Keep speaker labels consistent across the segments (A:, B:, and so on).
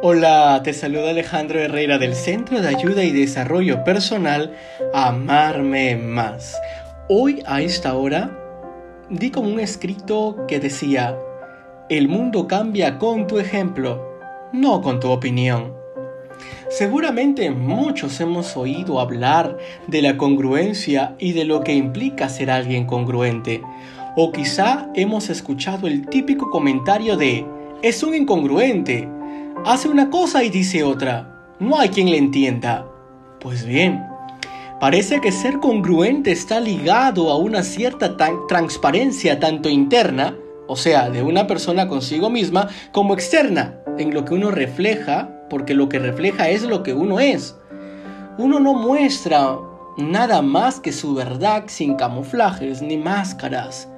A: Hola, te saluda Alejandro Herrera del Centro de Ayuda y Desarrollo Personal Amarme Más. Hoy a esta hora di como un escrito que decía, el mundo cambia con tu ejemplo, no con tu opinión. Seguramente muchos hemos oído hablar de la congruencia y de lo que implica ser alguien congruente. O quizá hemos escuchado el típico comentario de, es un incongruente, hace una cosa y dice otra, no hay quien le entienda. Pues bien, parece que ser congruente está ligado a una cierta transparencia tanto interna, o sea, de una persona consigo misma, como externa, en lo que uno refleja porque lo que refleja es lo que uno es. Uno no muestra nada más que su verdad sin camuflajes ni máscaras.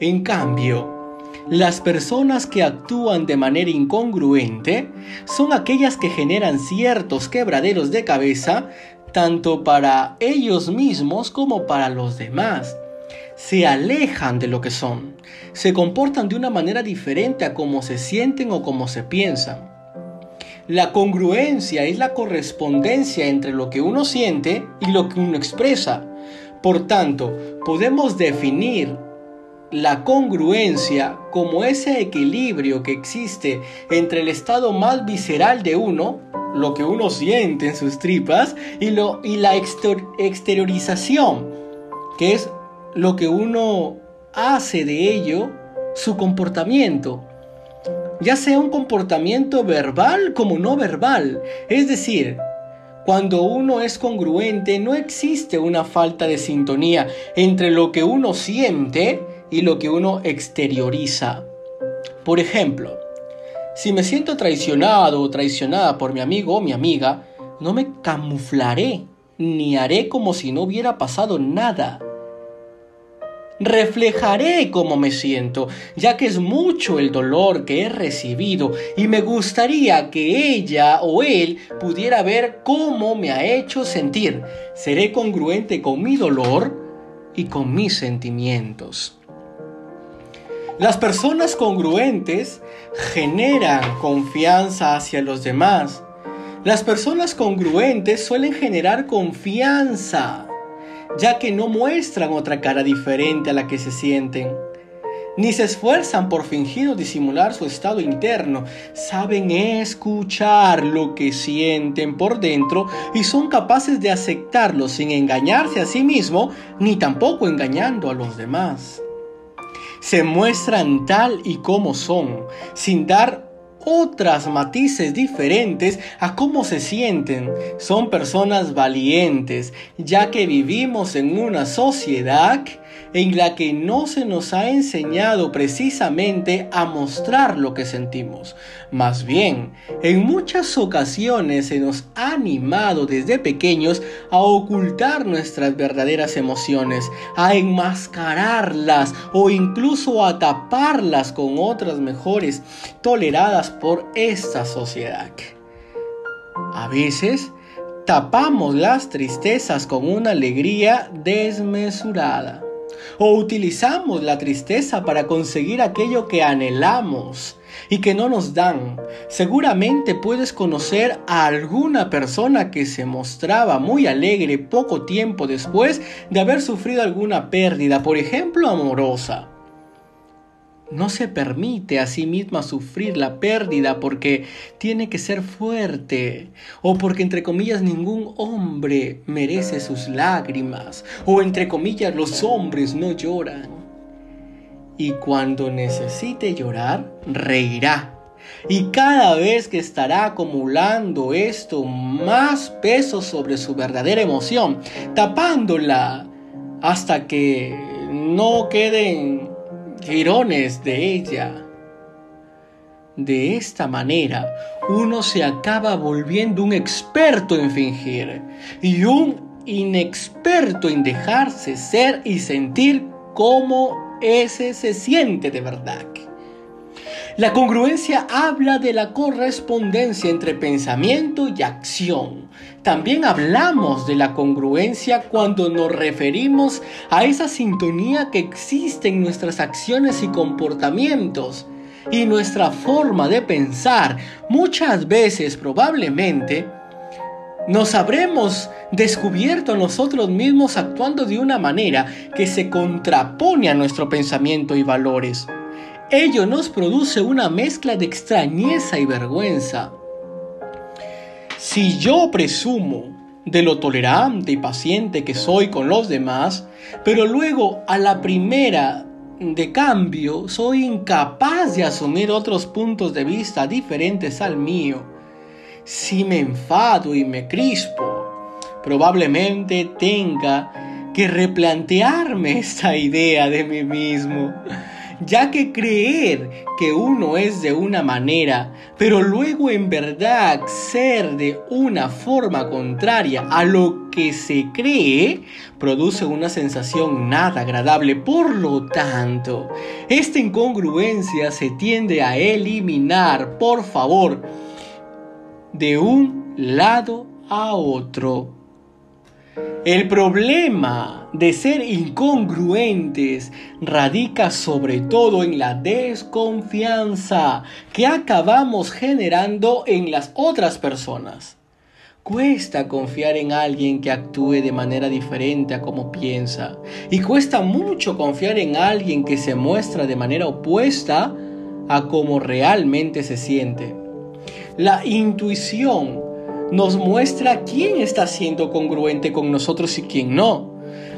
A: En cambio, las personas que actúan de manera incongruente son aquellas que generan ciertos quebraderos de cabeza tanto para ellos mismos como para los demás. Se alejan de lo que son, se comportan de una manera diferente a cómo se sienten o cómo se piensan. La congruencia es la correspondencia entre lo que uno siente y lo que uno expresa. Por tanto, podemos definir la congruencia como ese equilibrio que existe entre el estado más visceral de uno, lo que uno siente en sus tripas, y, lo, y la exteriorización, que es lo que uno hace de ello su comportamiento ya sea un comportamiento verbal como no verbal. Es decir, cuando uno es congruente no existe una falta de sintonía entre lo que uno siente y lo que uno exterioriza. Por ejemplo, si me siento traicionado o traicionada por mi amigo o mi amiga, no me camuflaré ni haré como si no hubiera pasado nada reflejaré cómo me siento, ya que es mucho el dolor que he recibido y me gustaría que ella o él pudiera ver cómo me ha hecho sentir. Seré congruente con mi dolor y con mis sentimientos. Las personas congruentes generan confianza hacia los demás. Las personas congruentes suelen generar confianza ya que no muestran otra cara diferente a la que se sienten, ni se esfuerzan por fingir o disimular su estado interno, saben escuchar lo que sienten por dentro y son capaces de aceptarlo sin engañarse a sí mismo ni tampoco engañando a los demás. Se muestran tal y como son, sin dar otras matices diferentes a cómo se sienten. Son personas valientes, ya que vivimos en una sociedad en la que no se nos ha enseñado precisamente a mostrar lo que sentimos. Más bien, en muchas ocasiones se nos ha animado desde pequeños a ocultar nuestras verdaderas emociones, a enmascararlas o incluso a taparlas con otras mejores toleradas por esta sociedad. A veces, tapamos las tristezas con una alegría desmesurada o utilizamos la tristeza para conseguir aquello que anhelamos y que no nos dan. Seguramente puedes conocer a alguna persona que se mostraba muy alegre poco tiempo después de haber sufrido alguna pérdida, por ejemplo amorosa no se permite a sí misma sufrir la pérdida porque tiene que ser fuerte o porque entre comillas ningún hombre merece sus lágrimas o entre comillas los hombres no lloran. Y cuando necesite llorar, reirá. Y cada vez que estará acumulando esto más peso sobre su verdadera emoción, tapándola hasta que no queden girones de ella. De esta manera, uno se acaba volviendo un experto en fingir y un inexperto en dejarse ser y sentir como ese se siente de verdad. La congruencia habla de la correspondencia entre pensamiento y acción. También hablamos de la congruencia cuando nos referimos a esa sintonía que existe en nuestras acciones y comportamientos. y nuestra forma de pensar, muchas veces probablemente nos habremos descubierto nosotros mismos actuando de una manera que se contrapone a nuestro pensamiento y valores. Ello nos produce una mezcla de extrañeza y vergüenza. Si yo presumo de lo tolerante y paciente que soy con los demás, pero luego a la primera de cambio soy incapaz de asumir otros puntos de vista diferentes al mío, si me enfado y me crispo, probablemente tenga que replantearme esta idea de mí mismo ya que creer que uno es de una manera, pero luego en verdad ser de una forma contraria a lo que se cree, produce una sensación nada agradable. Por lo tanto, esta incongruencia se tiende a eliminar, por favor, de un lado a otro. El problema de ser incongruentes radica sobre todo en la desconfianza que acabamos generando en las otras personas. Cuesta confiar en alguien que actúe de manera diferente a como piensa. Y cuesta mucho confiar en alguien que se muestra de manera opuesta a como realmente se siente. La intuición nos muestra quién está siendo congruente con nosotros y quién no.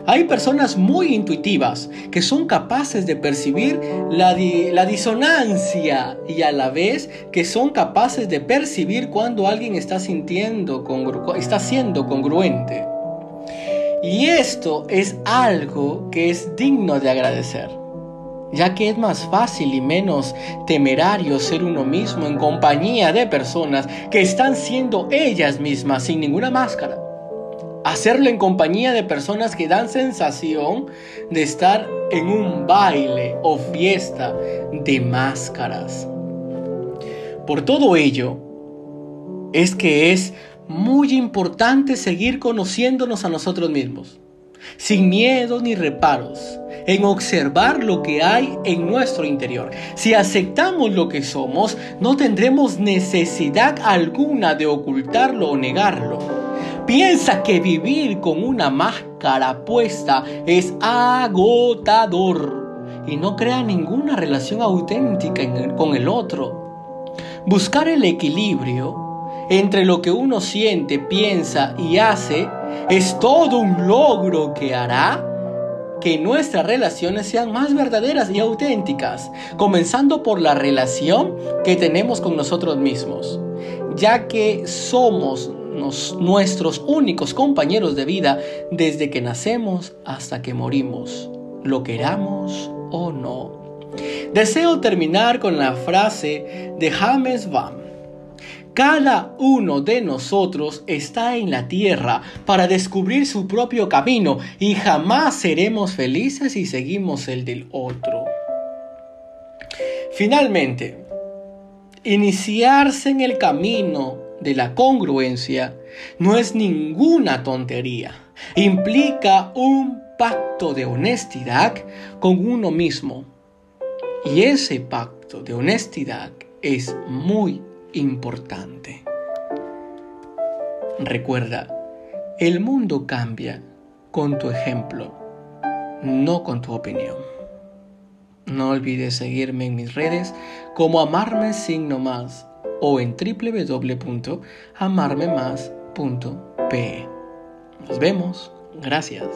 A: Hay personas muy intuitivas que son capaces de percibir la, disonancia y a la vez que son capaces de percibir cuando alguien está sintiendo está siendo congruente. Y esto es algo que es digno de agradecer ya que es más fácil y menos temerario ser uno mismo en compañía de personas que están siendo ellas mismas sin ninguna máscara. Hacerlo en compañía de personas que dan sensación de estar en un baile o fiesta de máscaras. Por todo ello, es que es muy importante seguir conociéndonos a nosotros mismos sin miedo ni reparos, en observar lo que hay en nuestro interior. Si aceptamos lo que somos, no tendremos necesidad alguna de ocultarlo o negarlo. Piensa que vivir con una máscara puesta es agotador y no crea ninguna relación auténtica con el otro. Buscar el equilibrio entre lo que uno siente, piensa y hace es todo un logro que hará que nuestras relaciones sean más verdaderas y auténticas, comenzando por la relación que tenemos con nosotros mismos, ya que somos nuestros únicos compañeros de vida desde que nacemos hasta que morimos, lo queramos o no. Deseo terminar con la frase de James Van cada uno de nosotros está en la tierra para descubrir su propio camino y jamás seremos felices si seguimos el del otro. Finalmente, iniciarse en el camino de la congruencia no es ninguna tontería. Implica un pacto de honestidad con uno mismo. Y ese pacto de honestidad es muy importante. Recuerda, el mundo cambia con tu ejemplo, no con tu opinión. No olvides seguirme en mis redes como amarme signo más o en www.amarmemás.pe. Nos vemos. Gracias.